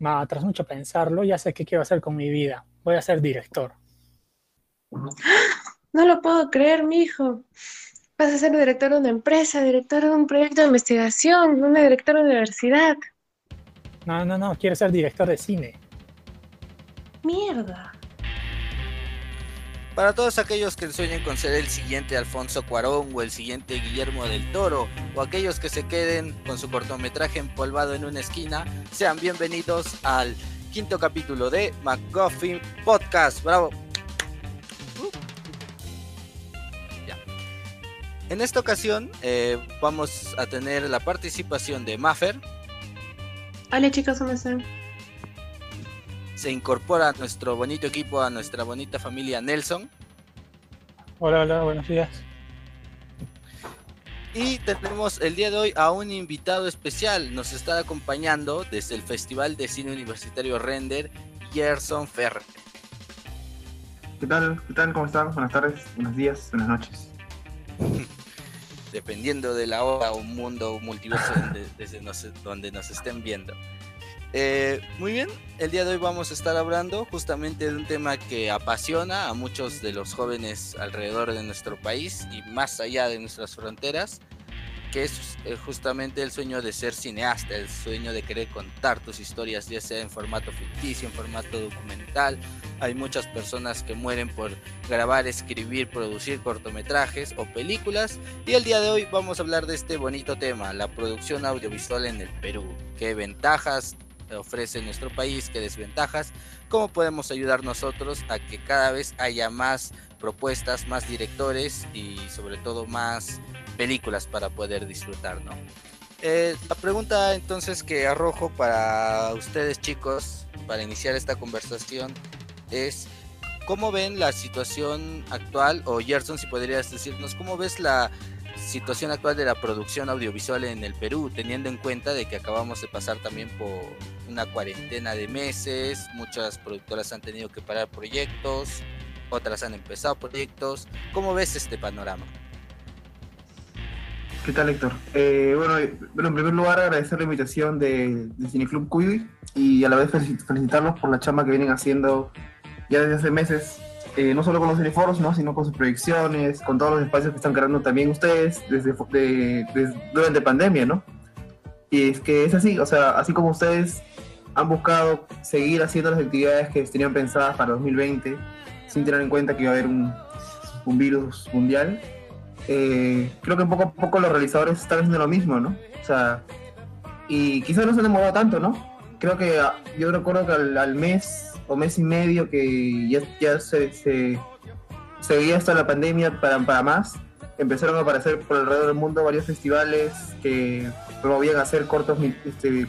Ma, tras mucho pensarlo, ya sé qué quiero hacer con mi vida. Voy a ser director. No lo puedo creer, mi hijo. Vas a ser director de una empresa, director de un proyecto de investigación, una directora de universidad. No, no, no, quiero ser director de cine. Mierda. Para todos aquellos que sueñen con ser el siguiente Alfonso Cuarón o el siguiente Guillermo del Toro, o aquellos que se queden con su cortometraje empolvado en una esquina, sean bienvenidos al quinto capítulo de McGuffin Podcast. Bravo. Ya. En esta ocasión eh, vamos a tener la participación de Maffer. Hola chicos, ¿cómo están? Se incorpora a nuestro bonito equipo, a nuestra bonita familia Nelson. Hola, hola, buenos días. Y tenemos el día de hoy a un invitado especial. Nos está acompañando desde el Festival de Cine Universitario Render, Gerson Ferrer. ¿Qué tal? ¿Qué tal? ¿Cómo están? Buenas tardes, buenos días, buenas noches. Dependiendo de la hora o mundo o multiverso donde, desde nos, donde nos estén viendo. Eh, muy bien, el día de hoy vamos a estar hablando justamente de un tema que apasiona a muchos de los jóvenes alrededor de nuestro país y más allá de nuestras fronteras, que es eh, justamente el sueño de ser cineasta, el sueño de querer contar tus historias, ya sea en formato ficticio, en formato documental. Hay muchas personas que mueren por grabar, escribir, producir cortometrajes o películas. Y el día de hoy vamos a hablar de este bonito tema, la producción audiovisual en el Perú. ¿Qué ventajas ofrece nuestro país, qué desventajas, cómo podemos ayudar nosotros a que cada vez haya más propuestas, más directores y sobre todo más películas para poder disfrutar, ¿no? Eh, la pregunta entonces que arrojo para ustedes chicos, para iniciar esta conversación, es ¿cómo ven la situación actual? O Gerson, si podrías decirnos, ¿cómo ves la situación actual de la producción audiovisual en el Perú, teniendo en cuenta de que acabamos de pasar también por una cuarentena de meses, muchas productoras han tenido que parar proyectos, otras han empezado proyectos. ¿Cómo ves este panorama? ¿Qué tal, Héctor? Eh, bueno, bueno, en primer lugar agradecer la invitación de, Cineclub Cuy y a la vez felicitarlos por la chamba que vienen haciendo ya desde hace meses, eh, no solo con los cineforos, ¿no? sino con sus proyecciones, con todos los espacios que están creando también ustedes desde, de, durante pandemia, ¿no? Y es que es así, o sea, así como ustedes han buscado seguir haciendo las actividades que tenían pensadas para 2020, sin tener en cuenta que iba a haber un, un virus mundial, eh, creo que poco a poco los realizadores están haciendo lo mismo, ¿no? O sea, y quizás no se han demorado tanto, ¿no? Creo que ah, yo recuerdo que al, mes o mes y medio que ya, ya se, se, hasta la pandemia para, para más, empezaron a aparecer por alrededor del mundo varios festivales que promovían hacer cortos este,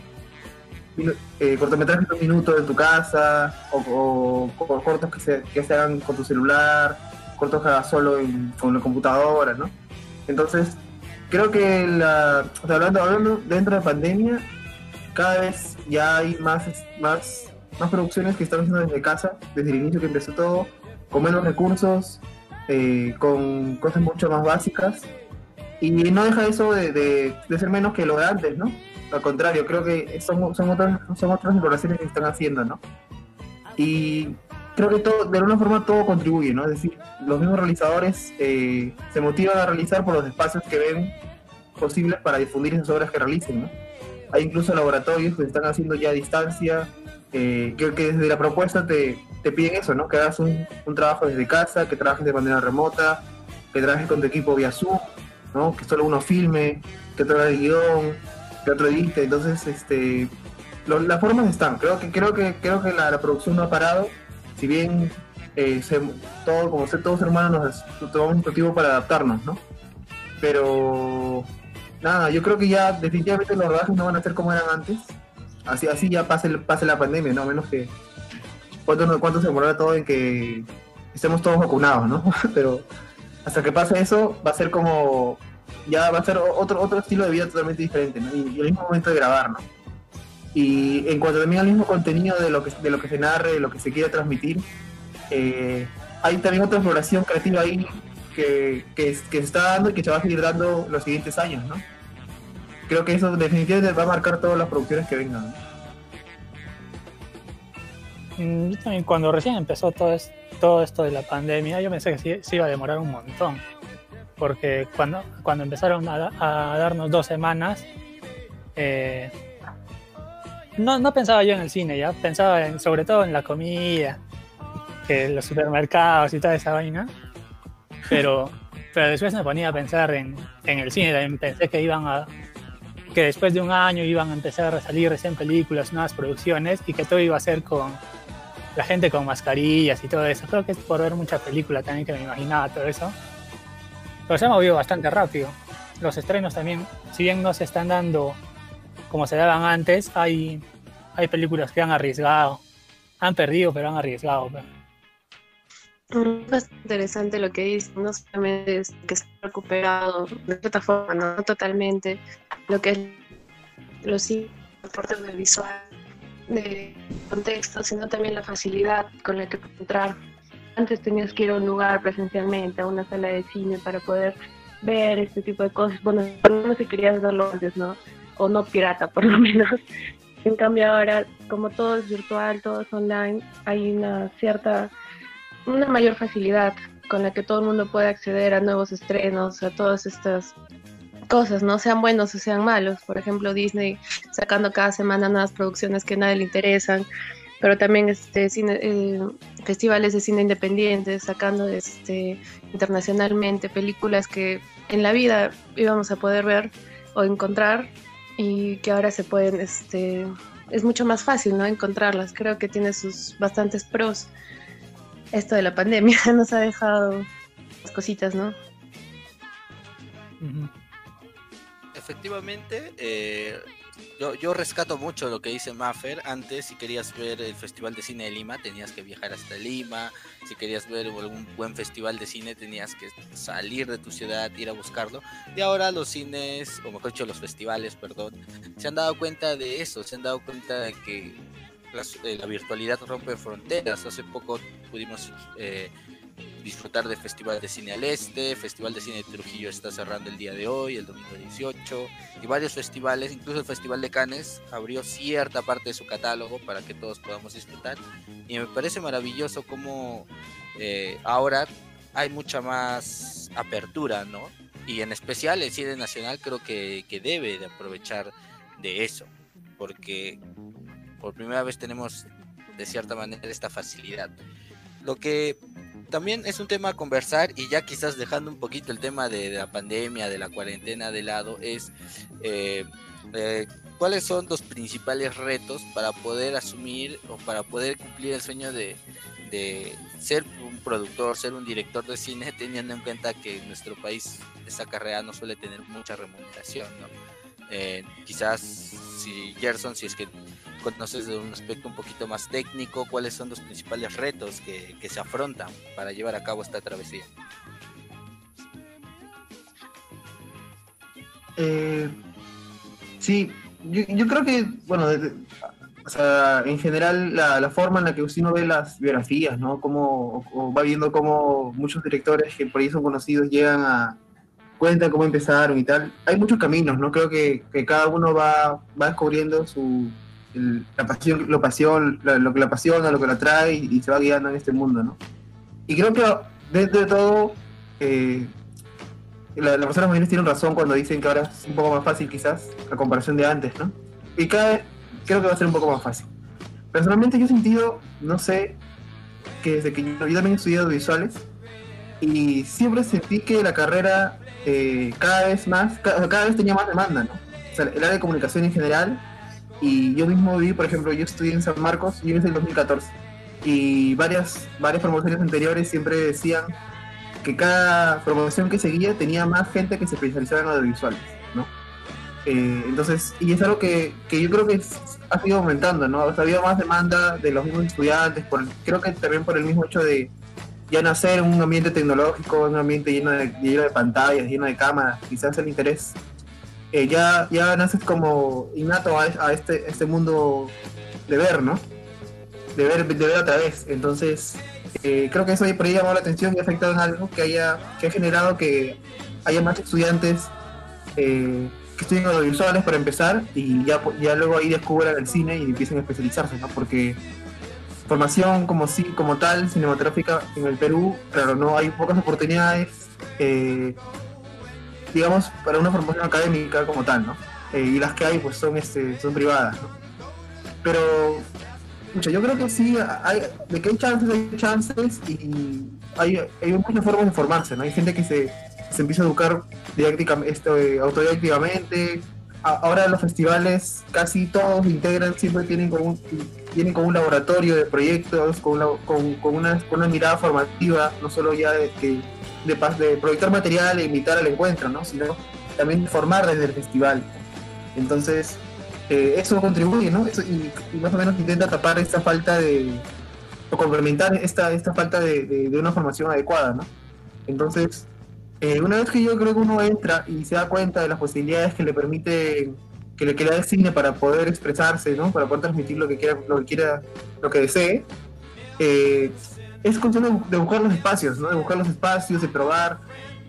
eh, cortometrajes de un minuto en tu casa o, cortos que se, que se hagan con tu celular cortos que hagas solo con la computadora, ¿no? Entonces, creo que la, hablando, hablando dentro de pandemia, cada vez ya hay más, más, más producciones que están haciendo desde casa, desde el inicio que empezó todo, con menos recursos, eh, con cosas mucho más básicas. Y no deja eso de, de, ser menos que lo de antes, ¿no? Al contrario, creo que son, son, otras, son otras exploraciones que están haciendo, ¿no? Y creo que todo, de alguna forma todo contribuye, ¿no? Es decir, los mismos realizadores eh, se motivan a realizar por los espacios que ven posibles para difundir esas obras que realicen, ¿no? Hay incluso laboratorios que están haciendo ya a distancia, eh, que, desde la propuesta te, te, piden eso, ¿no? Que hagas un, un, trabajo desde casa, que trabajes de manera remota, que trabajes con tu equipo vía Zoom, ¿no? Que solo uno filme, que otro haga el guion, que otro edite, entonces, este... las formas están, creo que creo que creo que la, producción no ha parado si bien eh, todo, como ser todos hermanos, nos tomamos un motivo para adaptarnos, ¿no? Pero nada, yo creo que ya definitivamente los rodajes no van a ser como eran antes. Así, así ya pase, pase la pandemia, ¿no? Menos que cuánto, cuánto se demorará todo en que estemos todos vacunados, ¿no? Pero hasta que pase eso, va a ser como, ya va a ser otro, otro estilo de vida totalmente diferente, ¿no? Y, el mismo momento de grabar, ¿no? Y en cuanto también al mismo contenido de lo que, de lo que se narre, de lo que se quiere transmitir, eh, hay también otra exploración creativa ahí que, que, se está dando y que se va a seguir dando los siguientes años, ¿no? Creo que eso definitivamente va a marcar todas las producciones que vengan. Mm, también cuando recién empezó todo, esto de la pandemia, yo pensé que se iba a demorar un montón. Porque cuando, cuando empezaron a, darnos dos semanas, eh, no, no, pensaba yo en el cine, ya pensaba en, sobre todo en la comida, que los supermercados y toda esa vaina. Pero, pero después me ponía a pensar en, en el cine, pensé que iban a, que después de un año iban a empezar a salir recién películas, nuevas producciones y que todo iba a ser con la gente con mascarillas y todo eso. Creo que es por ver muchas películas también que me imaginaba todo eso. Pero se ha movido bastante rápido. Los estrenos también, si bien no se están dando como se daban antes, hay, hay películas que han arriesgado. Han perdido, pero han arriesgado. Pues. Es interesante lo que dice, no solamente es que se ha recuperado de cierta forma, no totalmente, lo que es los soportes de visual, de contexto, sino también la facilidad con la que entrar. Antes tenías que ir a un lugar presencialmente, a una sala de cine para poder ver este tipo de cosas. Bueno, no si querías verlo antes, ¿no? O no pirata, por lo menos. En cambio ahora, como todo es virtual, todo es online, hay una cierta una mayor facilidad con la que todo el mundo puede acceder a nuevos estrenos, a todas estas cosas, no sean buenos o sean malos. Por ejemplo, Disney sacando cada semana nuevas producciones que a nadie le interesan, pero también este, eh, festivales de cine independientes, sacando este, internacionalmente películas que en la vida íbamos a poder ver o encontrar y que ahora se pueden, este, es mucho más fácil ¿no? encontrarlas. Creo que tiene sus bastantes pros esto de la pandemia nos ha dejado las cositas, ¿no? Efectivamente, eh, yo, yo, rescato mucho lo que dice Maffer. Antes, si querías ver el Festival de Cine de Lima, tenías que viajar hasta Lima. Si querías ver algún buen festival de cine, tenías que salir de tu ciudad, ir a buscarlo. Y ahora los cines, o mejor dicho, los festivales, perdón, se han dado cuenta de eso. Se han dado cuenta de que eh, la, virtualidad rompe fronteras. Hace poco pudimos eh, disfrutar del Festival de Cine al Este, Festival de Cine de Trujillo está cerrando el día de hoy, el domingo 18, y varios festivales, incluso el Festival de Cannes abrió cierta parte de su catálogo para que todos podamos disfrutar. Y me parece maravilloso cómo eh, ahora hay mucha más apertura, ¿no? Y en especial el cine nacional creo que, que debe de aprovechar de eso, porque por primera vez tenemos de cierta manera esta facilidad. Lo que también es un tema a conversar y ya quizás dejando un poquito el tema de, la pandemia, de la cuarentena de lado, es eh, eh, cuáles son los principales retos para poder asumir o para poder cumplir el sueño de, ser un productor, ser un director de cine, teniendo en cuenta que nuestro país esa carrera no suele tener mucha remuneración. ¿no? Eh, quizás si Gerson, si es que conoces de un aspecto un poquito más técnico, cuáles son los principales retos que, se afrontan para llevar a cabo esta travesía. Eh, sí, yo, creo que, bueno, en general la, forma en la que uno ve las biografías, ¿no? Como, va viendo cómo muchos directores que por ahí son conocidos llegan a, cuentan cómo empezaron y tal. Hay muchos caminos, ¿no? Creo que, que cada uno va, va descubriendo su, la pasión, lo, pasión lo, que la apasiona, lo que la trae y, se va guiando en este mundo, ¿no? Y creo que dentro de todo, eh, las personas mayores tienen razón cuando dicen que ahora es un poco más fácil quizás a comparación de antes, ¿no? Y cada vez creo que va a ser un poco más fácil. Personalmente yo he sentido, no sé, que desde que yo, también he estudiado visuales y siempre sentí que la carrera eh, cada vez más, cada, cada, vez tenía más demanda, ¿no? O sea, el área de comunicación en general y yo mismo vi, por ejemplo, yo estudié en San Marcos y en el 2014. Y varias, varias promociones anteriores siempre decían que cada promoción que seguía tenía más gente que se especializaba en audiovisuales, ¿no? Eh, entonces, y es algo que, que yo creo que ha sido aumentando, ¿no? O sea, ha habido más demanda de los mismos estudiantes, por, creo que también por el mismo hecho de ya nacer en un ambiente tecnológico, un ambiente lleno de, lleno de pantallas, lleno de cámaras, quizás el interés eh, ya, ya naces como innato a, este, este mundo de ver, ¿no? De ver, de ver otra vez. Entonces, eh, creo que eso por ahí llamado la atención y ha afectado en algo que haya que ha generado que haya más estudiantes eh, que estudien audiovisuales para empezar y ya, ya luego ahí descubran el cine y empiecen a especializarse, ¿no? Porque formación como sí, como tal, cinematográfica en el Perú, claro, no hay pocas oportunidades, eh, digamos, para una formación académica como tal, ¿no? Eh, y las que hay, pues son, este, son privadas, ¿no? Pero, yo creo que sí, hay, de que hay chances, hay chances y hay, hay muchas formas de formarse, ¿no? Hay gente que se, se empieza a educar didácticamente, esto, autodidactivamente, ahora los festivales casi todos integran, siempre tienen como un, tienen como un laboratorio de proyectos, con una, con, una, con una mirada formativa, no solo ya de, de, de, proyectar material e invitar al encuentro, ¿no? sino también formar desde el festival. Entonces, eh, eso contribuye, ¿no? y, más o menos intenta tapar esta falta de, o complementar esta, esta falta de, de una formación adecuada, ¿no? Entonces, eh, una vez que yo creo que uno entra y se da cuenta de las posibilidades que le permite, que le, que el cine para poder expresarse, ¿no? Para poder transmitir lo que quiera, lo que quiera, lo que desee, eh, es cuestión de, buscar los espacios, ¿no? De buscar los espacios, de probar,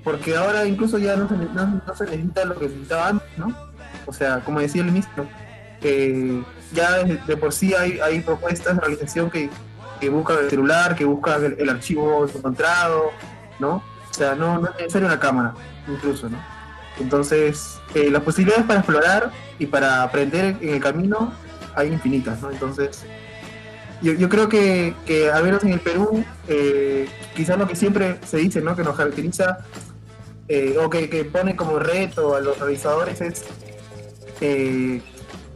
porque ahora incluso ya no se, no, necesita lo que necesitaba antes, ¿no? O sea, como decía el inicio, eh, ya de, por sí hay, propuestas de realización que, que buscan el celular, que buscan el, el archivo encontrado, ¿no? O sea, no, no es necesario una cámara, incluso, ¿no? Entonces, eh, las posibilidades para explorar y para aprender en el camino hay infinitas, ¿no? Entonces, yo, yo creo que, que, al menos en el Perú, eh, quizás lo que siempre se dice, ¿no? Que nos caracteriza eh, o que, que, pone como reto a los realizadores es,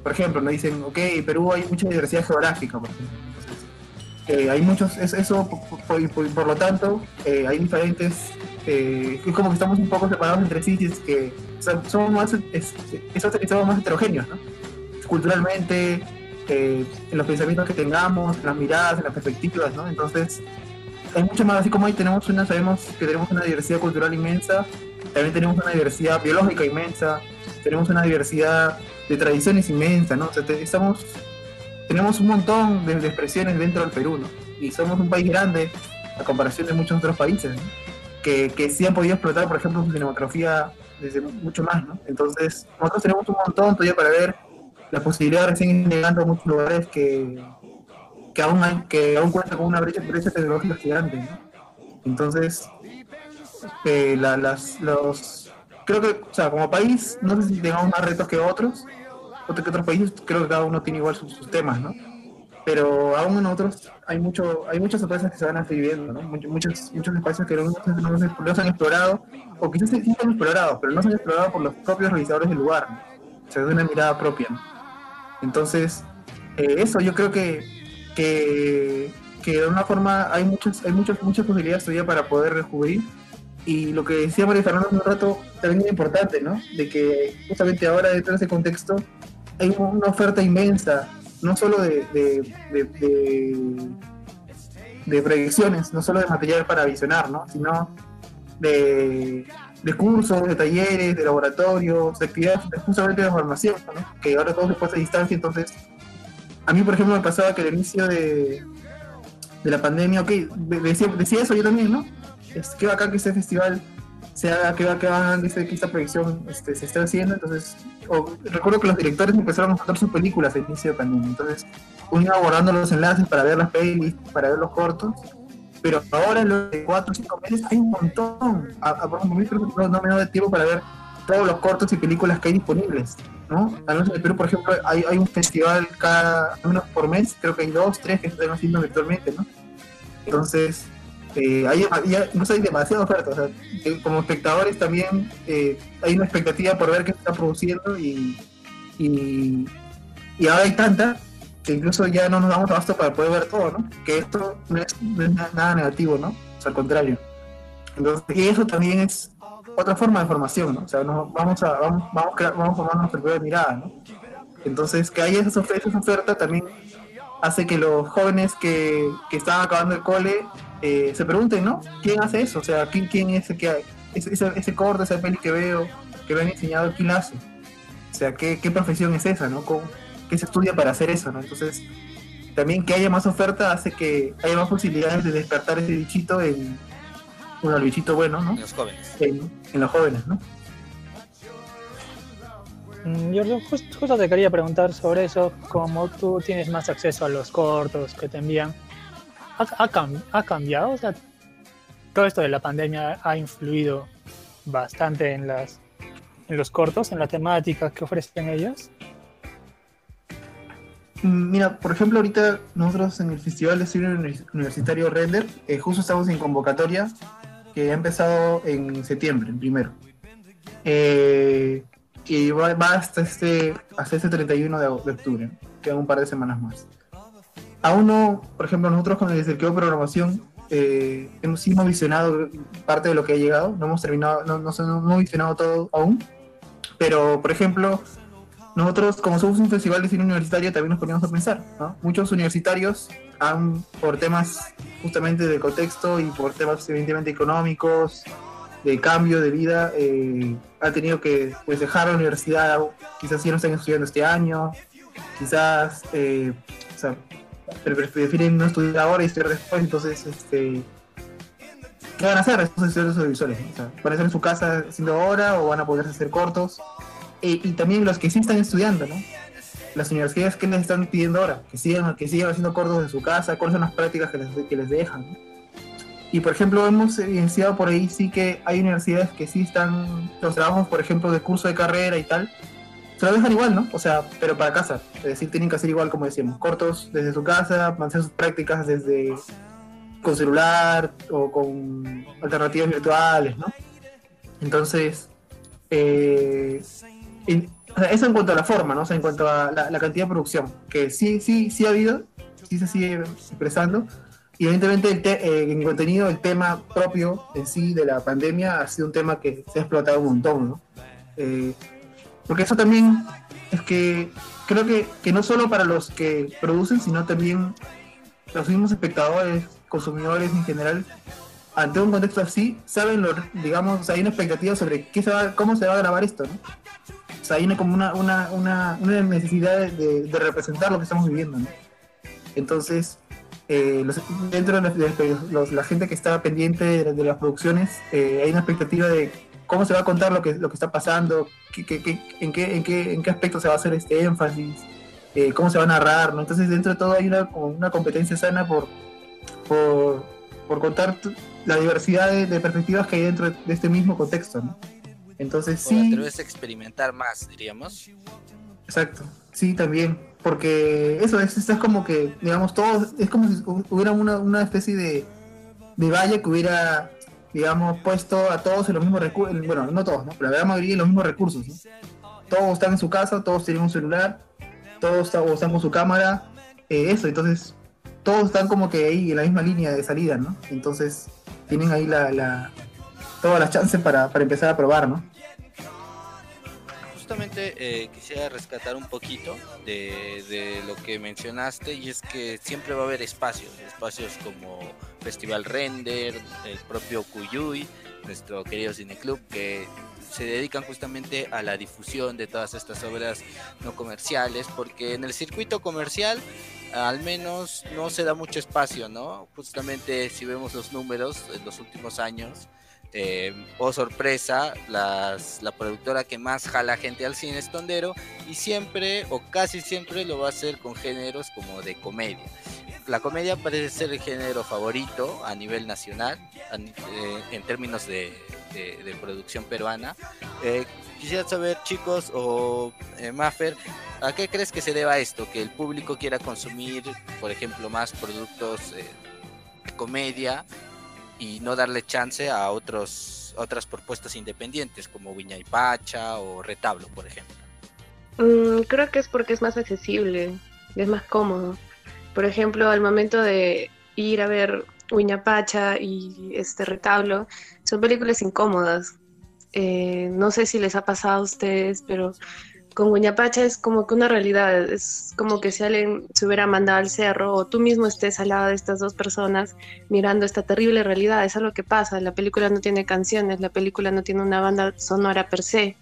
por ejemplo, nos dicen, ok, Perú hay mucha diversidad geográfica. Entonces, hay muchos, eso, por lo tanto, hay diferentes eh, es como que estamos un poco separados entre sí, es que somos más, es, somos más heterogéneos, ¿no? Culturalmente, eh, en los pensamientos que tengamos, en las miradas, en las perspectivas, ¿no? Entonces, hay mucho más, así como ahí tenemos una, sabemos que tenemos una diversidad cultural inmensa, también tenemos una diversidad biológica inmensa, tenemos una diversidad de tradiciones inmensa, ¿no? O sea, estamos, tenemos un montón de, de, expresiones dentro del Perú, ¿no? Y somos un país grande a comparación de muchos otros países, ¿no? Que, sí han podido explotar, por ejemplo, su cinematografía desde mucho más, ¿no? Entonces, nosotros tenemos un montón todavía para ver la posibilidad de recién llegando a muchos lugares que, que aún hay, que aún cuentan con una brecha, brecha tecnológica gigante, ¿no? Entonces, eh, la, las, los, creo que, o sea, como país, no sé si tengamos más retos que otros, otros que otros países, creo que cada uno tiene igual sus, sus temas, ¿no? Pero aún en otros hay mucho hay muchas sorpresas que se van a seguir viendo, ¿no? muchos, muchos espacios que no, no, se han explorado, o quizás sí han explorado, pero no se han explorado por los propios realizadores del lugar, ¿no? o sea, de una mirada propia. Entonces, eh, eso yo creo que, que, que, de alguna forma hay, muchas hay muchas, muchas posibilidades todavía para poder descubrir. Y lo que decía María Fernanda hace un rato también es importante, ¿no? De que justamente ahora, dentro de ese contexto, hay una oferta inmensa no solo de, de, de, proyecciones, no solo de material para visionar, ¿no? sino de, cursos, de talleres, de laboratorios, de actividades justamente de formación, ¿no? que ahora todo se puede a distancia, entonces a mí por ejemplo me pasaba que al inicio de, de la pandemia, ok, decía, decía eso yo también, ¿no? Es que bacán que este festival se haga, que, que, que, que esta proyección este, se esté haciendo, entonces recuerdo que los directores empezaron a mostrar sus películas al inicio pandemia, entonces uno iba abordando los enlaces para ver las pelis, para ver los cortos, pero ahora en los de 4 o 5 meses hay un montón, a, a, por ejemplo, no, me da tiempo para ver todos los cortos y películas que hay disponibles, ¿no? Al Perú, por ejemplo, hay, un festival cada, menos por mes, creo que hay dos, tres que están haciendo virtualmente, ¿no? Entonces, eh, hay, incluso hay demasiada oferta. O sea, como espectadores también eh, hay una expectativa por ver qué se está produciendo y, y, ahora hay tanta que incluso ya no nos damos abasto para poder ver todo, ¿no? Que esto no es, nada negativo, ¿no? O sea, al contrario. Entonces, y eso también es otra forma de formación, ¿no? O sea, vamos a vamos, vamos, vamos formando nuestra propia mirada, ¿no? Entonces, que haya esa oferta, esa oferta también hace que los jóvenes que, que están acabando el cole eh, se pregunten, ¿no? ¿Quién hace eso? O sea, ¿quién, quién es el que ese, ese, ese corte, esa peli que veo, que me han enseñado, quién hace? O sea, ¿qué, qué profesión es esa, ¿no? ¿Qué se estudia para hacer eso, ¿no? Entonces, también que haya más oferta hace que haya más posibilidades de despertar ese bichito en, bueno, el bichito bueno, ¿no? En los jóvenes. En, en los jóvenes, ¿no? Mm, yo justo, justo te quería preguntar sobre eso, como tú tienes más acceso a los cortos que te envían, ha, cambiado, todo esto de la pandemia ha influido bastante en las en los cortos, en la temática que ofrecen ellos. Mm, mira, por ejemplo, ahorita nosotros en el Festival de Cine Universitario Render, eh, justo estamos en convocatoria que ha empezado en septiembre, en primero. Eh, y va, hasta este, hasta este 31 de, octubre, quedan un par de semanas más. Aún no, por ejemplo, nosotros con el Cerqueo Programación eh, hemos, hemos visionado parte de lo que ha llegado, no hemos terminado, no, no, no hemos visionado todo aún, pero por ejemplo, nosotros como somos un festival de cine universitario también nos poníamos a pensar, ¿no? Muchos universitarios han, por temas justamente de contexto y por temas evidentemente económicos, de cambio de vida, eh, han tenido que pues, dejar la universidad, quizás ya no están estudiando este año, quizás eh, o sea, prefieren no estudiar ahora y estudiar después, entonces, este, ¿qué van a hacer estos estudios audiovisuales? O sea, ¿Van a estar en su casa haciendo ahora o van a poder hacer cortos? y también los que sí están estudiando, ¿no? Las universidades que les están pidiendo ahora, que sigan, que sigan haciendo cortos en su casa, cuáles son las prácticas que les, que les dejan. ¿no? Y por ejemplo, hemos evidenciado por ahí sí que hay universidades que sí están, los trabajos, por ejemplo, de curso de carrera y tal, dejan igual, ¿no? O sea, pero para casa. Es decir, tienen que hacer igual, como decíamos, cortos desde su casa, hacer sus prácticas desde con celular o con alternativas virtuales, ¿no? Entonces, eh, eso en cuanto a la forma, ¿no? O sea, en cuanto a la, la, cantidad de producción, que sí, sí, sí ha habido, sí se sigue expresando, y evidentemente el eh, en contenido, el tema propio en sí de la pandemia ha sido un tema que se ha explotado un montón, ¿no? Eh, porque eso también es que creo que, que, no solo para los que producen, sino también los mismos espectadores, consumidores en general, ante un contexto así, saben, lo, digamos, hay una expectativa sobre cómo se va a grabar esto, ¿no? Hay una, como una, una, una, necesidad de, de, representar lo que estamos viviendo, ¿no? Entonces, eh, dentro de, la gente que está pendiente de, las producciones, eh, hay una expectativa de cómo se va a contar lo que, lo que está pasando, qué, qué, en, qué, en, qué, en qué aspecto se va a hacer este énfasis, eh, cómo se va a narrar, ¿no? Entonces dentro de todo hay una, una competencia sana por, por, por contar la diversidad de, perspectivas que hay dentro de este mismo contexto, ¿no? Entonces sí... Pero es experimentar más, diríamos. Exacto, sí, también porque eso es, es como que, digamos, todo, es como si hubiera una, una especie de, de valla que hubiera, digamos, puesto a todos en los mismos recursos, bueno, no todos, ¿no? pero la gran mayoría en los mismos recursos, ¿no? Todos están en su casa, todos tienen un celular, todos están, con su cámara, eh, eso, entonces, todos están como que ahí en la misma línea de salida, ¿no? Entonces, tienen ahí la, la todas las chances para, para empezar a probar, ¿no? Justamente eh, quisiera rescatar un poquito de, lo que mencionaste y es que siempre va a haber espacios, espacios como Festival Render, el propio Cuyuy, nuestro querido cineclub, que se dedican justamente a la difusión de todas estas obras no comerciales, porque en el circuito comercial al menos no se da mucho espacio, ¿no? Justamente si vemos los números en los últimos años, eh, oh sorpresa, la productora que más jala gente al cine es Tondero y siempre o casi siempre lo va a hacer con géneros como de comedia. La comedia parece ser el género favorito a nivel nacional eh, en términos de, producción peruana. Eh, quisiera saber, chicos, o eh, Maffer, ¿a qué crees que se deba esto? Que el público quiera consumir, por ejemplo, más productos de comedia y no darle chance a otros otras propuestas independientes como Viña y Pacha o Retablo, por ejemplo. Mm, creo que es porque es más accesible, es más cómodo. Por ejemplo, al momento de ir a ver Pacha y este Retablo, son películas incómodas. Eh, no sé si les ha pasado a ustedes, pero con Guñapacha es como que una realidad, es como que si alguien se hubiera mandado al cerro o tú mismo estés al lado de estas dos personas mirando esta terrible realidad, es lo que pasa, la película no tiene canciones, la película no tiene una banda sonora per se,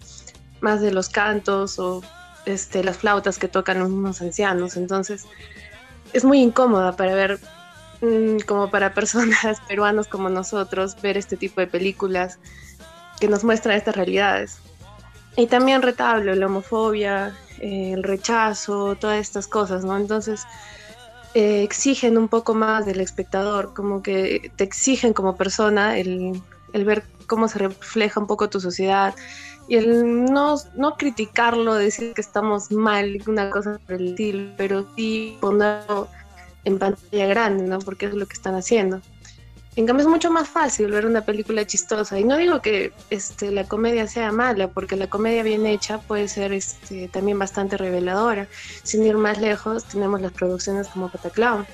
más de los cantos o este, las flautas que tocan mismos ancianos, entonces es muy incómoda para ver, mm, como para personas peruanos como nosotros, ver este tipo de películas que nos muestran estas realidades. Y también retablo, la homofobia, el rechazo, todas estas cosas, ¿no? Entonces, eh, exigen un poco más del espectador, como que te exigen como persona el, el ver cómo se refleja un poco tu sociedad y el no, no criticarlo, decir que estamos mal, una cosa por el estilo, pero sí ponerlo en pantalla grande, ¿no? Porque es lo que están haciendo. En cambio es mucho más fácil ver una película chistosa. Y no digo que este, la comedia sea mala, porque la comedia bien hecha puede ser este, también bastante reveladora. Sin ir más lejos, tenemos las producciones como Pataclown.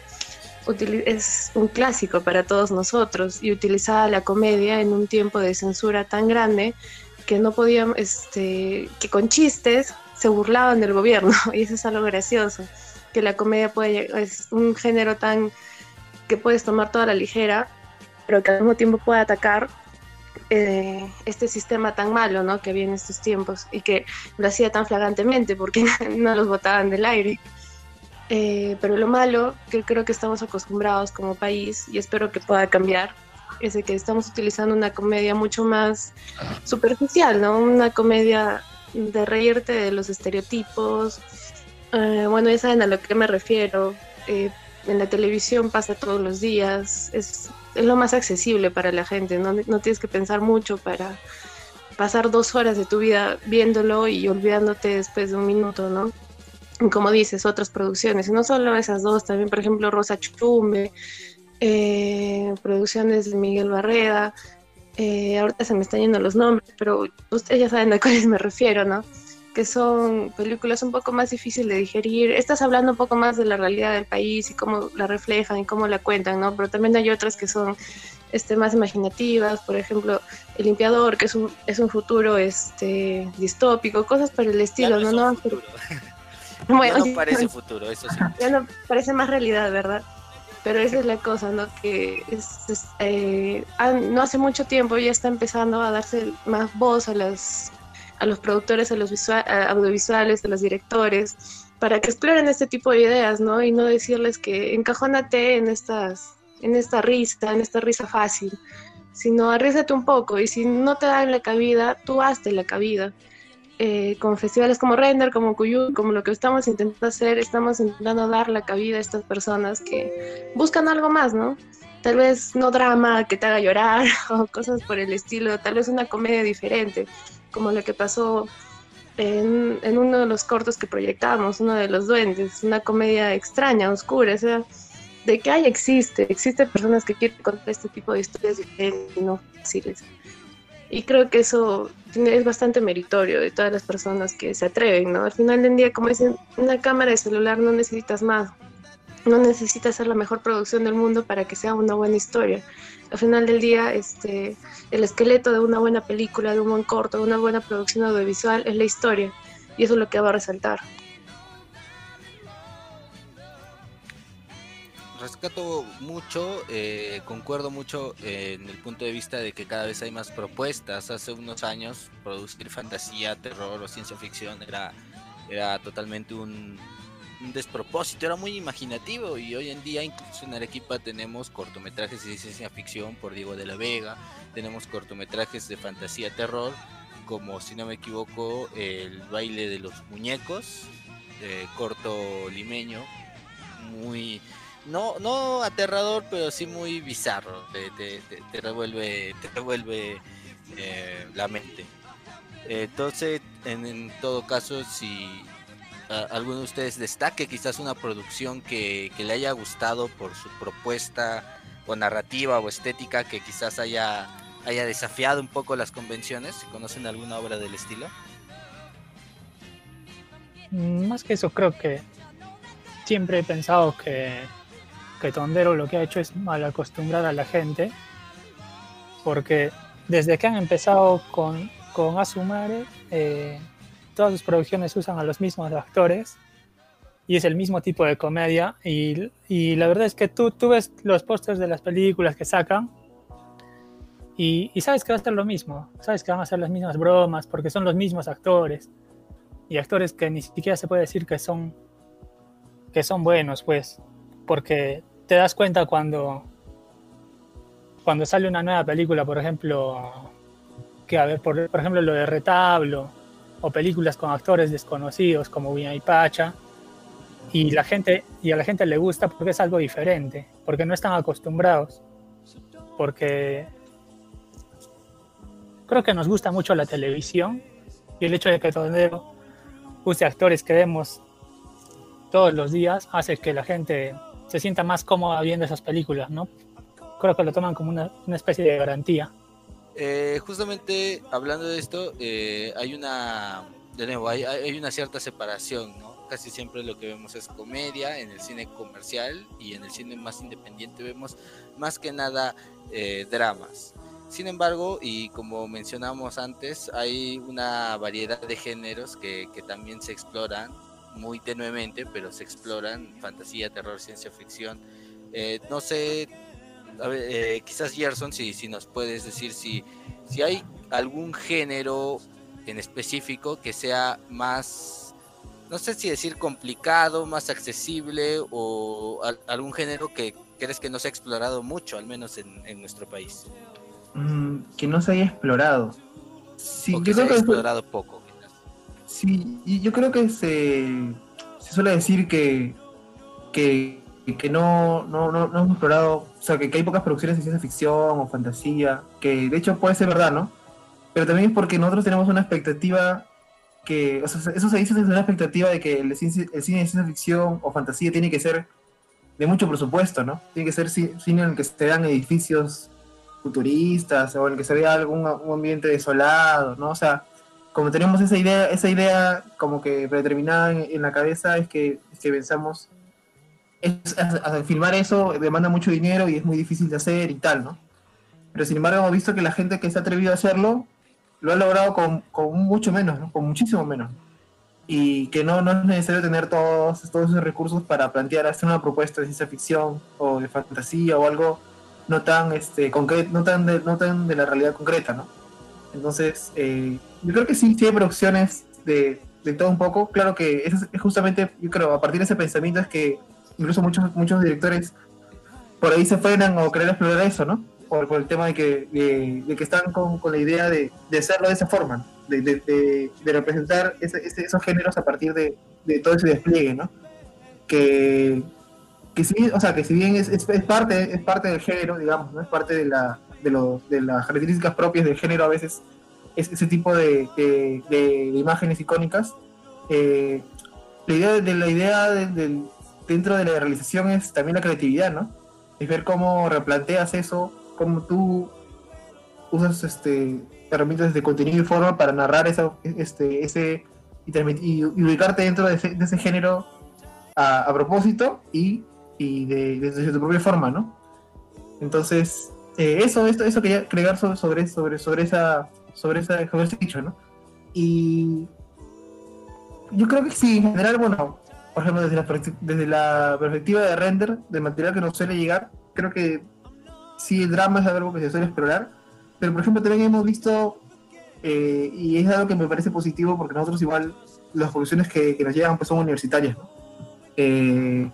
Es un clásico para todos nosotros y utilizaba la comedia en un tiempo de censura tan grande que no podían, este, que con chistes se burlaban del gobierno y eso es algo gracioso, que la comedia puede, es un género tan que puedes tomar toda la ligera, pero que al mismo tiempo puede atacar eh, este sistema tan malo ¿no? que había en estos tiempos y que lo hacía tan flagrantemente porque no los botaban del aire. Eh, pero lo malo que creo que estamos acostumbrados como país y espero que pueda cambiar es de que estamos utilizando una comedia mucho más superficial, ¿no? Una comedia de reírte de los estereotipos. Eh, bueno, ya saben a lo que me refiero. En la televisión pasa todos los días. Es, es, lo más accesible para la gente. ¿no? no tienes que pensar mucho para pasar dos horas de tu vida viéndolo y olvidándote después de un minuto, ¿no? como dices, otras producciones, y no solo esas dos, también por ejemplo Rosa Chumbe, eh, producciones de Miguel Barreda, eh, ahorita se me están yendo los nombres, pero ustedes ya saben a cuáles me refiero, ¿no? Que son películas un poco más difíciles de digerir. Estás hablando un poco más de la realidad del país y cómo la reflejan y cómo la cuentan, ¿no? Pero también hay otras que son este, más imaginativas, por ejemplo, El limpiador, que es un, es un futuro este, distópico, cosas por el estilo, ¿no? no, bueno, no parece futuro, eso sí. Ya no parece más realidad, ¿verdad? Pero esa es la cosa, ¿no? Que es, eh, no hace mucho tiempo ya está empezando a darse más voz a, las, a los productores a los audiovisuales, a los directores, para que exploren este tipo de ideas, ¿no? Y no decirles que encajónate en, estas, en esta risa, en esta risa fácil, sino arrízate un poco y si no te dan la cabida, tú hazte la cabida. Eh, con festivales como Render, como Cuyu, como lo que estamos intentando hacer, estamos intentando dar la cabida a estas personas que buscan algo más, ¿no? Tal vez no drama que te haga llorar o cosas por el estilo, tal vez una comedia diferente, como lo que pasó en, en uno de los cortos que proyectamos, uno de los duendes, una comedia extraña, oscura, o sea, de que hay, existe, existen personas que quieren contar este tipo de historias diferentes y no fáciles. Y creo que eso es bastante meritorio de todas las personas que se atreven, ¿no? Al final del día, como dicen, una cámara de celular no necesitas más. No necesitas ser la mejor producción del mundo para que sea una buena historia. Al final del día, este, el esqueleto de una buena película, de un buen corto, de una buena producción audiovisual es la historia. Y eso es lo que va a resaltar. rescato mucho, eh, concuerdo mucho eh, en el punto de vista de que cada vez hay más propuestas. Hace unos años producir fantasía, terror o ciencia ficción era, era totalmente un, despropósito, era muy imaginativo y hoy en día incluso en Arequipa tenemos cortometrajes de ciencia ficción por Diego de la Vega, tenemos cortometrajes de fantasía, terror, como si no me equivoco el baile de los muñecos, corto limeño, muy no, no aterrador, pero sí muy bizarro. Te, te, revuelve, te revuelve eh, la mente. Entonces, en, todo caso, si alguno de ustedes destaque quizás una producción que, le haya gustado por su propuesta o narrativa o estética que quizás haya, haya desafiado un poco las convenciones, ¿conocen alguna obra del estilo? Mm, más que eso, creo que siempre he pensado que que Tondero lo que ha hecho es mal acostumbrar a la gente, porque desde que han empezado con, con Asumare, eh, todas sus producciones usan a los mismos actores y es el mismo tipo de comedia y, y la verdad es que tú, tú ves los pósters de las películas que sacan y, y, sabes que va a ser lo mismo, sabes que van a ser las mismas bromas porque son los mismos actores y actores que ni siquiera se puede decir que son que son buenos pues porque te das cuenta cuando, cuando sale una nueva película, por ejemplo, que a ver, por, ejemplo, lo de Retablo, o películas con actores desconocidos como y Pacha, y la gente y a la gente le gusta porque es algo diferente, porque no están acostumbrados, porque creo que nos gusta mucho la televisión y el hecho de que Tonero use actores que vemos todos los días hace que la gente se sienta más cómoda viendo esas películas, ¿no? Creo que lo toman como una, una especie de garantía. Eh, justamente hablando de esto, eh, hay una, hay, una cierta separación, ¿no? Casi siempre lo que vemos es comedia en el cine comercial y en el cine más independiente vemos más que nada eh, dramas. Sin embargo, y como mencionamos antes, hay una variedad de géneros que, que también se exploran muy tenuemente, pero se exploran fantasía, terror, ciencia ficción. Eh, no sé, a ver, eh, quizás Gerson, si, si nos puedes decir si, si hay algún género en específico que sea más, no sé si decir complicado, más accesible o al, algún género que crees que no se ha explorado mucho, al menos en, en nuestro país. Mm, que no se haya explorado. Sí, o que yo se creo haya que explorado poco. quizás. Sí, y yo creo que se, se suele decir que, que, que no, no, no, no hemos explorado, o sea, que, que hay pocas producciones de ciencia ficción o fantasía, que de hecho puede ser verdad, ¿no? Pero también es porque nosotros tenemos una expectativa que, o sea, eso se dice desde una expectativa de que el, ciencia- el cine de ciencia ficción o fantasía tiene que ser de mucho presupuesto, ¿no? Tiene que ser ci- cine en el que se vean edificios futuristas o en el que se vea algún un ambiente desolado, ¿no? O sea, como tenemos esa idea, esa idea como que predeterminada en, en la cabeza, es que, es que pensamos, es, filmar eso demanda mucho dinero y es muy difícil de hacer y tal, ¿no? Pero sin embargo hemos visto que la gente que se ha atrevido a hacerlo lo ha logrado con, con mucho menos, ¿no? Con muchísimo menos. Y que no, no es necesario tener todos, todos esos recursos para plantear, hacer una propuesta de ciencia ficción o de fantasía o algo no tan, este, concreto, no tan de, no tan de la realidad concreta, ¿no? Entonces, eh, yo creo que sí, sí hay producciones de, de todo un poco. Claro que es, es justamente, yo creo, a partir de ese pensamiento es que incluso muchos, muchos directores por ahí se frenan o querer explorar eso, ¿no? Por, el tema de que, de, que están con, con la idea de, de hacerlo de esa forma, de, de, representar ese, ese- esos géneros a partir de, todo ese despliegue, ¿no? Que, que si, o sea, que si bien es, es, parte, es parte del género, digamos, ¿no? Es parte de, la, de, los- de las características propias del género a veces, es ese tipo de, de- imágenes icónicas. Eh, la idea de la idea de- del- dentro de la realización es también la creatividad, ¿no? Es ver cómo replanteas eso, cómo tú usas este herramientas de contenido y forma para narrar esa, este, ese y, y- ubicarte dentro de ese, de ese género a, a propósito y, y de, desde tu propia forma, ¿no? Entonces, eh, eso, esto, eso quería agregar sobre, sobre, sobre, sobre esa, sobre esa, sobre ese dicho, ¿no? Y yo creo que sí, en general, bueno, por ejemplo, desde la, desde la perspectiva de render, del material que nos suele llegar, creo que sí, el drama es algo que se suele explorar, pero por ejemplo también hemos visto, eh, y es algo que me parece positivo, porque nosotros igual las producciones que, que nos llegan pues son universitarias, ¿no? Eh,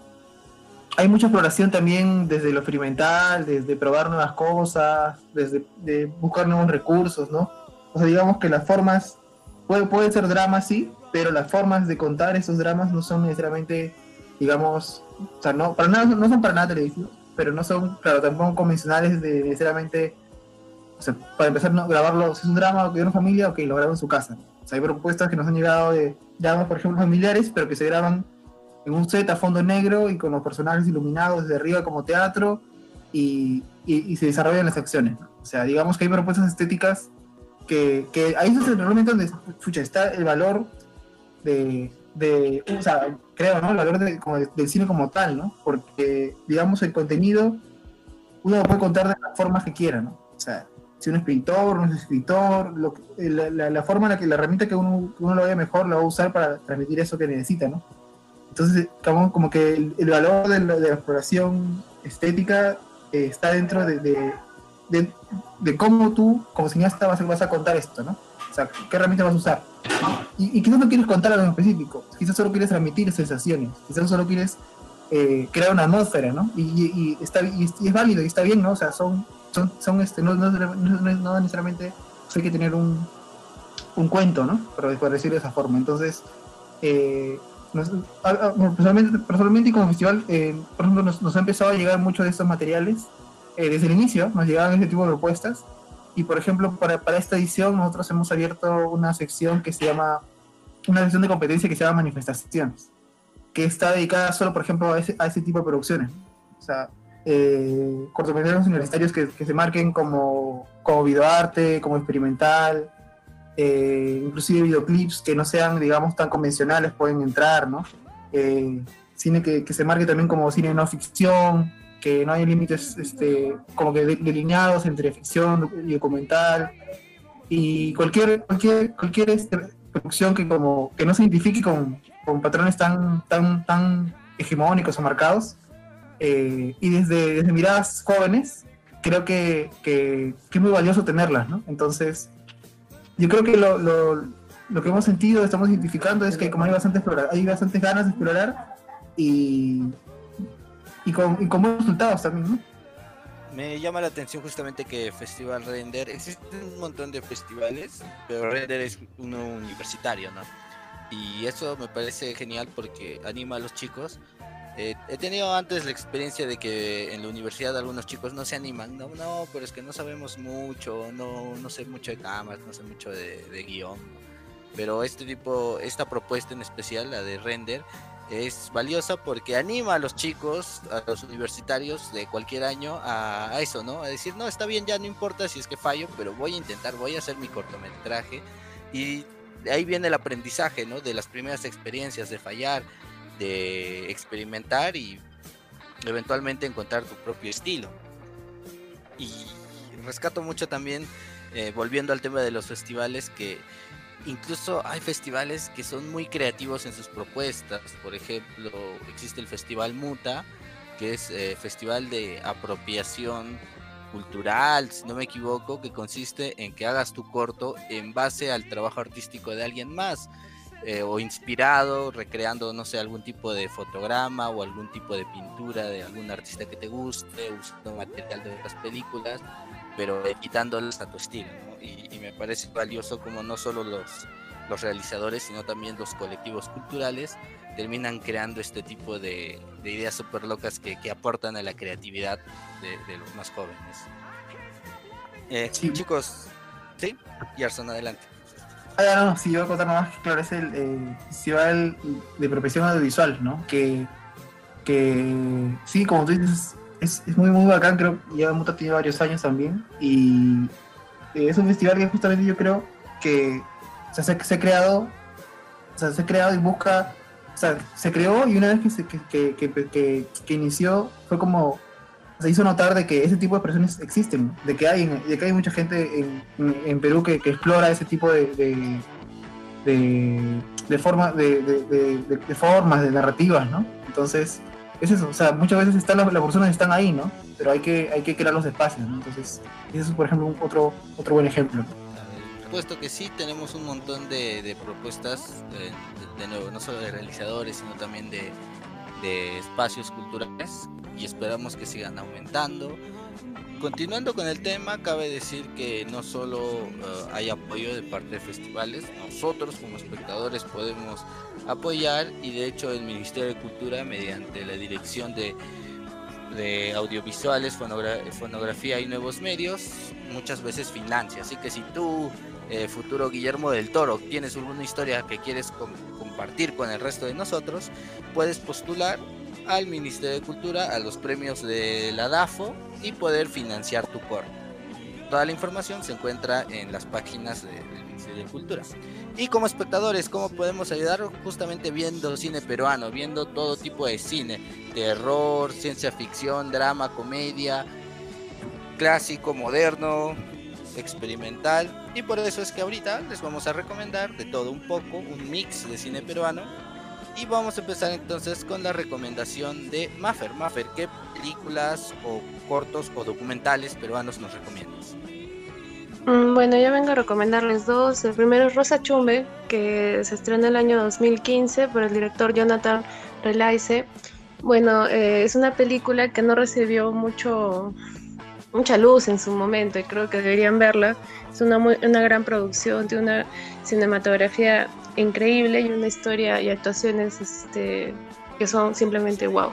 hay mucha exploración también desde lo experimental, desde probar nuevas cosas, desde de buscar nuevos recursos, ¿no? O sea, digamos que las formas, puede, puede ser drama, sí, pero las formas de contar esos dramas no son necesariamente, digamos, o sea, no, para nada, no son para nada televisivos, pero no son, claro, tampoco convencionales de necesariamente, o sea, para empezar, no, grabarlo, si es un drama de una familia, ok, lo grabo en su casa. O sea, hay propuestas que nos han llegado de dramas, por ejemplo, familiares, pero que se graban en un set a fondo negro y con los personajes iluminados desde arriba como teatro y, y- y se desarrollan las acciones. ¿no? O sea, digamos que hay propuestas estéticas que, que ahí es realmente donde pucha, está el valor de, de, o sea, creo, ¿no? El valor de- como de- del cine como tal, ¿no? Porque, digamos, el contenido uno lo puede contar de las formas que quiera, ¿no? O sea, si un escritor, no es escritor, lo que- la, la- la forma en la que la herramienta que uno, que uno lo vea mejor la va a usar para transmitir eso que necesita, ¿no? Entonces, como, como que el, el valor de la, de la exploración estética eh, está dentro de, de, de- cómo tú, como cineasta, vas, vas a contar esto, ¿no? O sea, qué herramienta vas a usar. Y, quizás no quieres contar algo en específico, quizás solo quieres transmitir sensaciones, quizás solo quieres eh, crear una atmósfera, ¿no? Y, está, es- válido y está bien, ¿no? O sea, son, son, son este, no, no, no- no- necesariamente hay que tener un, un cuento, ¿no? Por, por decirlo de esa forma. Entonces, eh, personalmente, personalmente como festival, eh, por ejemplo, nos, ha empezado a llegar mucho de estos materiales. Eh, desde el inicio nos llegaban este tipo de propuestas. Y por ejemplo, para, para esta edición nosotros hemos abierto una sección que se llama, una sección de competencia que se llama manifestaciones, que está dedicada solo, por ejemplo, a ese, a ese tipo de producciones. O sea, eh, cortometrajes universitarios que, que, se marquen como, como videoarte, como experimental, eh, inclusive videoclips que no sean, digamos, tan convencionales pueden entrar, ¿no? Eh, cine que, que, se marque también como cine no ficción, que no hay límites este, como que delineados entre ficción y documental, y cualquier, cualquier, cualquier este, producción que, como, que no se identifique con, con patrones tan, tan, tan hegemónicos o marcados, eh, y desde, desde, miradas jóvenes, creo que, que, que, es muy valioso tenerlas, ¿no? Entonces, yo creo que lo, lo, lo, que hemos sentido, estamos identificando, es que como hay bastante hay bastantes ganas de explorar y, y, con, y con buenos resultados también, ¿no? Me llama la atención justamente que Festival Render, existen un montón de festivales, pero Render es uno universitario, ¿no? Y eso me parece genial porque anima a los chicos eh, he tenido antes la experiencia de que en la universidad algunos chicos no se animan, no, no, pero es que no sabemos mucho, no, no sé mucho de cámaras, no sé mucho de, guion. Pero este tipo, esta propuesta en especial, la de render, es valiosa porque anima a los chicos, a los universitarios de cualquier año a, eso, ¿no? A decir, no, está bien, ya no importa si es que fallo, pero voy a intentar, voy a hacer mi cortometraje. Y ahí viene el aprendizaje, ¿no? De las primeras experiencias, de fallar, de experimentar y eventualmente encontrar tu propio estilo. Y rescato mucho también, eh, volviendo al tema de los festivales, que incluso hay festivales que son muy creativos en sus propuestas. Por ejemplo, existe el Festival Muta, que es eh, festival de apropiación cultural, si no me equivoco, que consiste en que hagas tu corto en base al trabajo artístico de alguien más. Eh, o inspirado, recreando, no sé, algún tipo de fotograma o algún tipo de pintura de algún artista que te guste, usando material de otras películas, pero quitándoles a tu estilo. Y, me parece valioso como no solo los, los realizadores, sino también los colectivos culturales terminan creando este tipo de, ideas súper locas que, que, aportan a la creatividad de, los más jóvenes. Eh, Chicos, ¿sí? Yarson, adelante. Ah, no, si yo voy a contar más, claro, es el eh, festival de profesión audiovisual, ¿no? Que, que sí, como tú dices, es, es muy, muy bacán, creo, lleva Muta tiene varios años también, y eh, es un festival que justamente yo creo que se, ha creado, se ha creado y busca, se creó y una vez que, se, que, que, que, inició fue como se hizo notar de que ese tipo de personas existen, de que hay, de que hay mucha gente en, Perú que, que, explora ese tipo de, de, de, de, forma, de, formas, de narrativas, ¿no? Entonces, es eso, o sea, muchas veces están las, las, personas están ahí, ¿no? Pero hay que, hay que crear los espacios, ¿no? Entonces, eso es, por ejemplo, un, otro, otro buen ejemplo. Puesto que sí, tenemos un montón de, propuestas, eh, de nuevo, no solo de realizadores, sino también de, de espacios culturales y esperamos que sigan aumentando. Continuando con el tema, cabe decir que no solo uh, hay apoyo de parte de festivales, nosotros como espectadores podemos apoyar y de hecho el Ministerio de Cultura mediante la dirección de, de audiovisuales, fonografía y nuevos medios muchas veces financia. Así que si tú, eh, futuro Guillermo del Toro, tienes alguna historia que quieres compartir con el resto de nosotros, puedes postular al Ministerio de Cultura, a los premios de la DAFO y poder financiar tu corto. Toda la información se encuentra en las páginas del Ministerio de Cultura. Y como espectadores, ¿cómo podemos ayudar? Justamente viendo cine peruano, viendo todo tipo de cine, terror, ciencia ficción, drama, comedia, clásico, moderno, experimental. Y por eso es que ahorita les vamos a recomendar de todo un poco, un mix de cine peruano y vamos a empezar entonces con la recomendación de Maffer. Maffer, ¿qué películas o cortos o documentales peruanos nos recomiendas? Mm, bueno, yo vengo a recomendarles dos. El primero es Rosa Chumbe, que se estrenó en el año 2015 por el director Jonathan Relaice. Bueno, eh, es una película que no recibió mucho, mucha luz en su momento y creo que deberían verla. Es una, una gran producción, tiene una cinematografía increíble y una historia y actuaciones este, que son simplemente wow.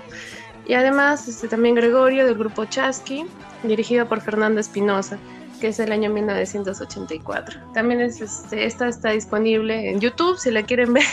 Y además este, también Gregorio del grupo Chasqui, dirigido por Fernando Espinosa, que es el año 1984. También es, este, esta está disponible en YouTube si la quieren ver.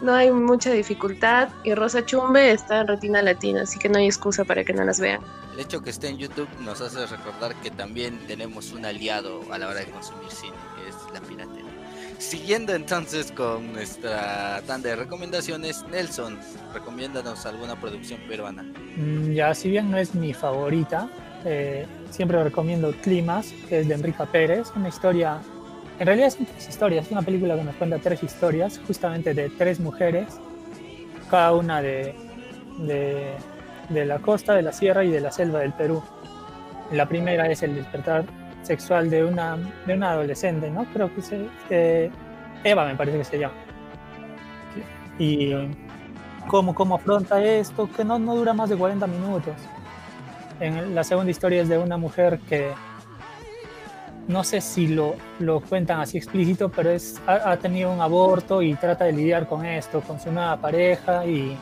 No hay mucha dificultad y Rosa Chumbe está en Retina Latina, así que no hay excusa para que no las vean. El hecho que esté en YouTube nos hace recordar que también tenemos un aliado a la hora de consumir cine, que es la piratería. Siguiendo entonces con nuestra tanda de recomendaciones, Nelson, recomiéndanos alguna producción peruana. Mm, ya, si bien no es mi favorita, eh, siempre recomiendo Climas, que es de Enrica Pérez, una historia, en realidad tres historias, es una película que nos cuenta tres historias, justamente de tres mujeres, cada una de, de de la costa, de la sierra y de la selva del Perú. La primera es el despertar sexual de una, de una adolescente, ¿no? Creo que se, eh, Eva me parece que se llama. Y cómo, cómo afronta esto, que no, no dura más de 40 minutos. En la segunda historia es de una mujer que no sé si lo, lo cuentan así explícito, pero es, ha, ha, tenido un aborto y trata de lidiar con esto, con su nueva pareja y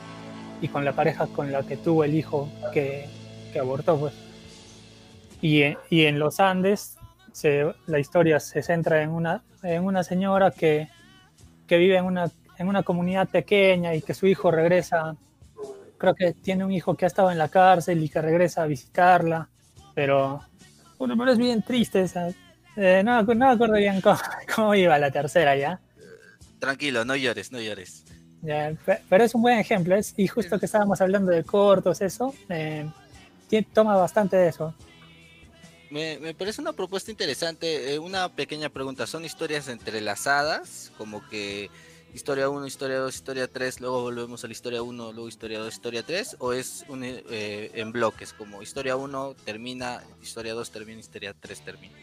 y con la pareja con la que tuvo el hijo que, que abortó. Pues. Y, y, en los Andes se, la historia se centra en una, en una señora que, que vive en una, en una comunidad pequeña y que su hijo regresa, creo que tiene un hijo que ha estado en la cárcel y que regresa a visitarla, pero, bueno, pero es bien triste esa. Eh, no, no me acuerdo bien cómo, cómo iba la tercera ya. Tranquilo, no llores, no llores pero es un buen ejemplo, es, y justo que estábamos hablando de cortos, eso, eh, toma bastante de eso. Me, me, parece una propuesta interesante. Eh, una pequeña pregunta: ¿son historias entrelazadas? Como que historia 1, historia 2, historia 3, luego volvemos a la historia 1, luego historia 2, historia 3, o es un, eh, en bloques, como historia 1 termina, historia 2 termina, historia 3 termina?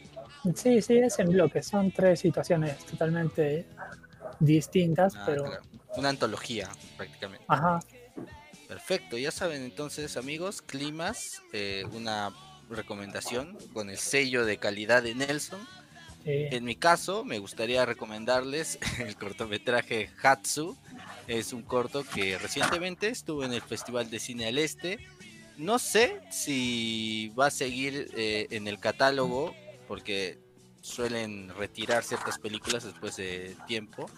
Sí, sí, es en bloques, son tres situaciones totalmente distintas, ah, pero... Una antología, prácticamente. Ajá. Perfecto, ya saben entonces amigos, Climas, eh, una recomendación con el sello de calidad de Nelson. En mi caso, me gustaría recomendarles el cortometraje Hatsu. Es un corto que recientemente estuvo en el Festival de Cine al Este. No sé si va a seguir eh, en el catálogo, porque suelen retirar ciertas películas después de tiempo.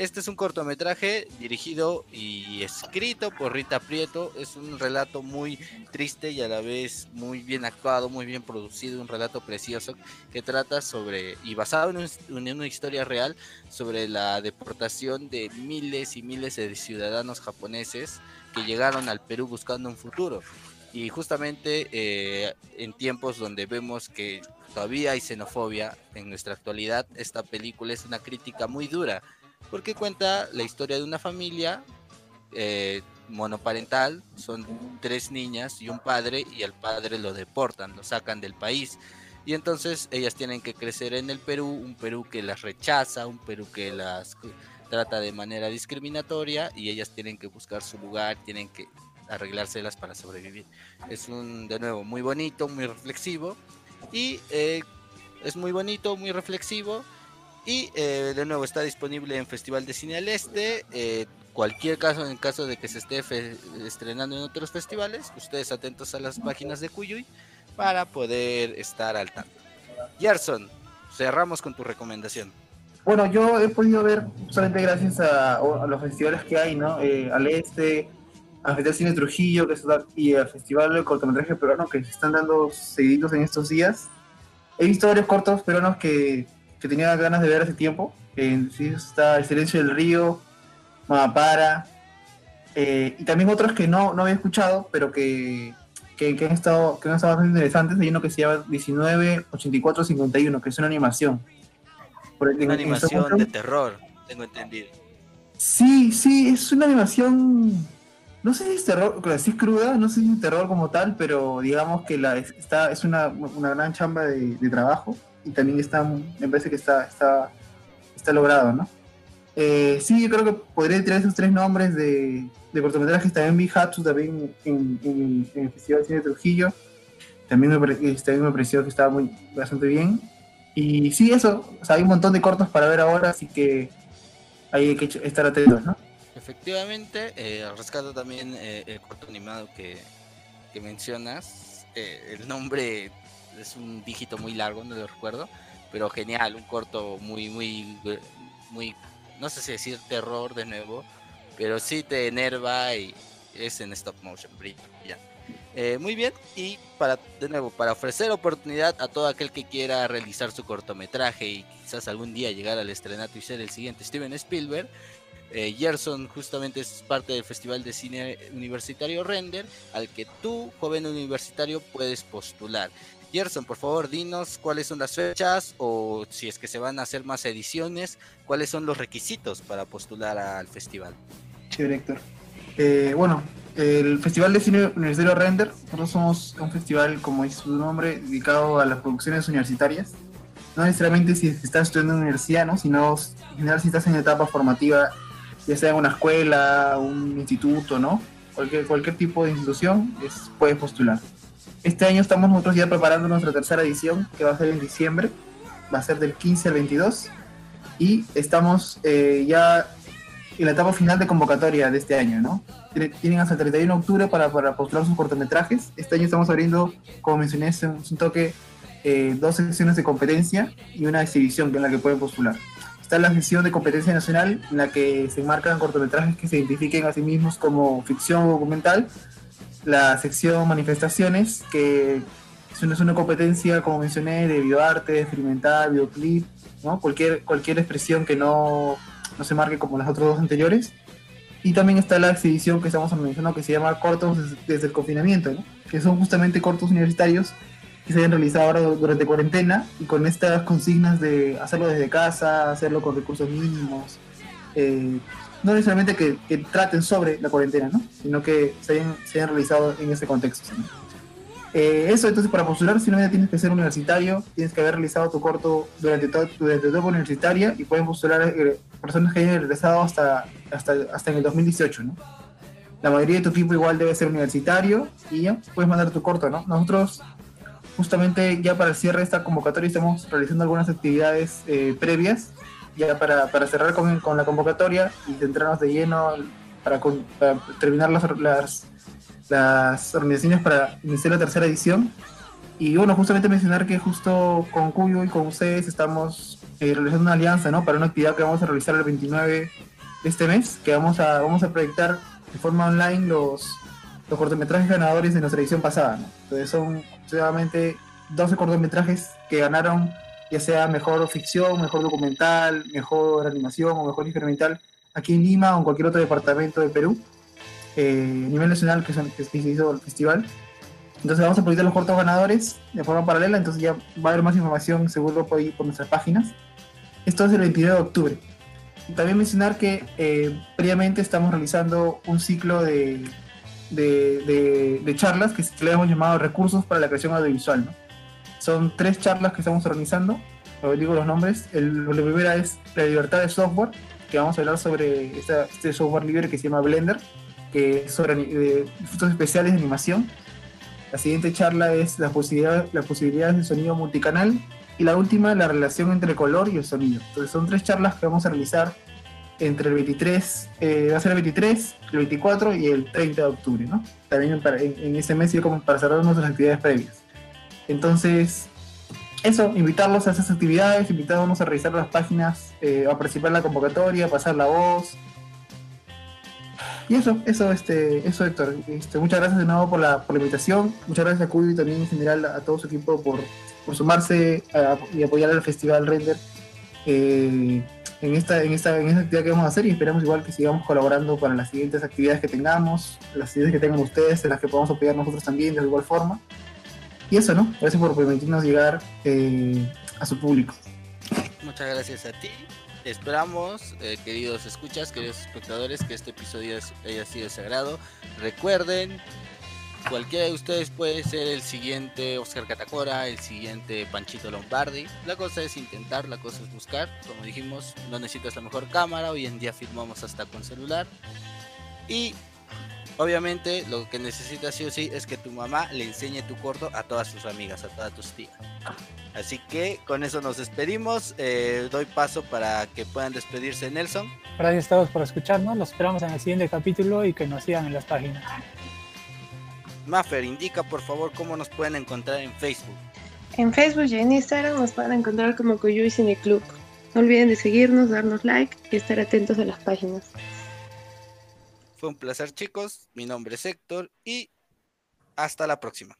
Este es un cortometraje dirigido y escrito por Rita Prieto. Es un relato muy triste y a la vez muy bien actuado, muy bien producido, un relato precioso que trata sobre, y basado en, una historia real, sobre la deportación de miles y miles de ciudadanos japoneses que llegaron al Perú buscando un futuro. Y justamente eh, en tiempos donde vemos que todavía hay xenofobia en nuestra actualidad, esta película es una crítica muy dura, porque cuenta la historia de una familia eh, monoparental, son tres niñas y un padre, y al padre lo deportan, lo sacan del país. Y entonces ellas tienen que crecer en el Perú, un Perú que las rechaza, un Perú que las trata de manera discriminatoria y ellas tienen que buscar su lugar, tienen que arreglárselas para sobrevivir. Es un, de nuevo, muy bonito, muy reflexivo y eh, es muy bonito, muy reflexivo. Y eh, de nuevo está disponible en Festival de Cine al Este. Eh, cualquier caso, en caso de que se esté estrenando en otros festivales, ustedes atentos a las páginas de Cuyuy para poder estar al tanto. Gerson, cerramos con tu recomendación. Bueno, yo he podido ver solamente gracias a, los festivales que hay, ¿no? al Este, al Festival Cine Trujillo que y al Festival de Cortometraje Peruano que se están dando seguidos en estos días. He visto varios cortos peruanos que, que tenía ganas de ver hace tiempo. En sí está El Silencio del Río, Mamapara, eh, y también otros que no, no había escuchado, pero que, que, han estado, que han estado bastante interesantes. Hay uno que se llama 198451, que es una animación. una animación de terror, tengo entendido. Sí, sí, es una animación no sé si es terror, si es cruda, no sé si es terror como tal, pero digamos que la, está, es una, una gran chamba de, trabajo y también está, me parece que está, está, está logrado, ¿no? Eh, sí, yo creo que podría tirar esos tres nombres de, de cortometrajes. También vi Hatsu también en, en, el Festival de Cine de Trujillo. también me, este, me pareció que estaba muy, bastante bien. Y sí, eso, o hay un montón de cortos para ver ahora, así que hay que estar atentos, ¿no? Efectivamente, eh, rescato también eh, el corto animado que, que mencionas. Eh, el nombre es un dígito muy largo, no lo recuerdo, pero genial, un corto muy, muy, muy, no sé si decir terror de nuevo, pero sí te enerva y es en stop motion, ya eh, muy bien, y para de nuevo, para ofrecer oportunidad a todo aquel que quiera realizar su cortometraje y quizás algún día llegar al estrenato y ser el siguiente Steven Spielberg, eh, Gerson justamente es parte del Festival de Cine Universitario Render, al que tú, joven universitario, puedes postular. Gerson, por favor, dinos cuáles son las fechas o si es que se van a hacer más ediciones, cuáles son los requisitos para postular al festival. Sí, director. Eh, bueno, el Festival de Cine Universitario Render, nosotros somos un festival, como dice su nombre, dedicado a las producciones universitarias. No necesariamente si estás estudiando en universidad, ¿no? sino en general si estás en etapa formativa, ya sea en una escuela, un instituto, ¿no? Cualquier, cualquier tipo de institución es, puedes postular. Este año estamos nosotros ya preparando nuestra tercera edición, que va a ser en diciembre, va a ser del 15 al 22, y estamos eh, ya en la etapa final de convocatoria de este año, ¿no? Tienen hasta el 31 de octubre para, para postular sus cortometrajes. Este año estamos abriendo, como mencioné, un toque, eh, dos secciones de competencia y una exhibición en la que pueden postular. Está la sección de competencia nacional, en la que se enmarcan cortometrajes que se identifiquen a sí mismos como ficción o documental. La sección manifestaciones, que es una, es una competencia, como mencioné, de bioarte, experimental, videoclip, ¿no? cualquier, cualquier expresión que no no se marque como las otras dos anteriores. Y también está la exhibición que estamos mencionando que se llama Cortos desde el confinamiento, ¿no? que son justamente cortos universitarios que se han realizado ahora durante cuarentena y con estas consignas de hacerlo desde casa, hacerlo con recursos mínimos. Eh, no necesariamente que, traten sobre la cuarentena, ¿no? sino que se hayan, se hayan realizado en ese contexto. Eh, eso, entonces, para postular, si no tienes que ser universitario, tienes que haber realizado tu corto durante, durante tu etapa universitaria y pueden postular eh, personas que hayan regresado hasta, hasta, hasta en el 2018, ¿no? La mayoría de tu equipo igual debe ser universitario y ya puedes mandar tu corto, ¿no? Nosotros, justamente ya para el cierre de esta convocatoria, estamos realizando algunas actividades eh, previas, ya para, para cerrar con, con, la convocatoria y centrarnos de lleno para, para terminar las, las las organizaciones para iniciar la tercera edición. Y bueno, justamente mencionar que justo con Cuyo y con ustedes estamos eh, realizando una alianza, ¿no? Para una actividad que vamos a realizar el 29 de este mes, que vamos a, vamos a proyectar de forma online los, los cortometrajes ganadores de nuestra edición pasada, ¿no? Entonces son aproximadamente 12 cortometrajes que ganaron, ya sea mejor ficción, mejor documental, mejor animación o mejor experimental, aquí en Lima o en cualquier otro departamento de Perú eh, a nivel nacional que, son, que se hizo el festival. Entonces vamos a publicar los cortos ganadores de forma paralela, entonces ya va a haber más información seguro por, ahí, por nuestras páginas. Esto es el 22 de octubre. También mencionar que eh, previamente estamos realizando un ciclo de, de, de, charlas que le hemos llamado recursos para la creación audiovisual. ¿no? Son tres charlas que estamos organizando, os digo los nombres. El, la primera es la libertad de software, que vamos a hablar sobre este software libre que se llama Blender que es sobre efectos especiales de animación. La siguiente charla es la posibilidad, las posibilidades del sonido multicanal. Y la última, la relación entre el color y el sonido. Entonces son tres charlas que vamos a realizar entre el 23, eh, va a ser el 23, el 24 y el 30 de octubre, ¿no? También en, ese mes y como para cerrar nuestras actividades previas. Entonces, eso, invitarlos a esas actividades, invitarlos a revisar las páginas, eh, a participar en la convocatoria, pasar la voz, y eso, eso, este, eso Héctor. Este, muchas gracias de nuevo por la, por la invitación. Muchas gracias a Cuyo y también en general a, todo su equipo por, por sumarse y apoyar al Festival Render eh, en, esta, en, esta, en esta actividad que vamos a hacer y esperamos igual que sigamos colaborando para las siguientes actividades que tengamos, las actividades que tengan ustedes, en las que podamos apoyar nosotros también de igual forma. Y eso, ¿no? Gracias por permitirnos llegar eh, a su público. Muchas gracias a ti Esperamos, eh, queridos escuchas, queridos espectadores, que este episodio haya sido sagrado. Recuerden, cualquiera de ustedes puede ser el siguiente Oscar Catacora, el siguiente Panchito Lombardi. La cosa es intentar, la cosa es buscar. Como dijimos, no necesitas la mejor cámara, hoy en día filmamos hasta con celular. Y Obviamente lo que necesitas sí o sí es que tu mamá le enseñe tu corto a todas sus amigas, a todas tus tías. Así que con eso nos despedimos. Eh, doy paso para que puedan despedirse Nelson. Gracias a todos por escucharnos. Los esperamos en el siguiente capítulo y que nos sigan en las páginas. Maffer, indica por favor cómo nos pueden encontrar en Facebook. En Facebook y en Instagram nos pueden encontrar como Coyuy Cine Club. No olviden de seguirnos, darnos like y estar atentos a las páginas. Fue un placer chicos, mi nombre es Héctor y hasta la próxima.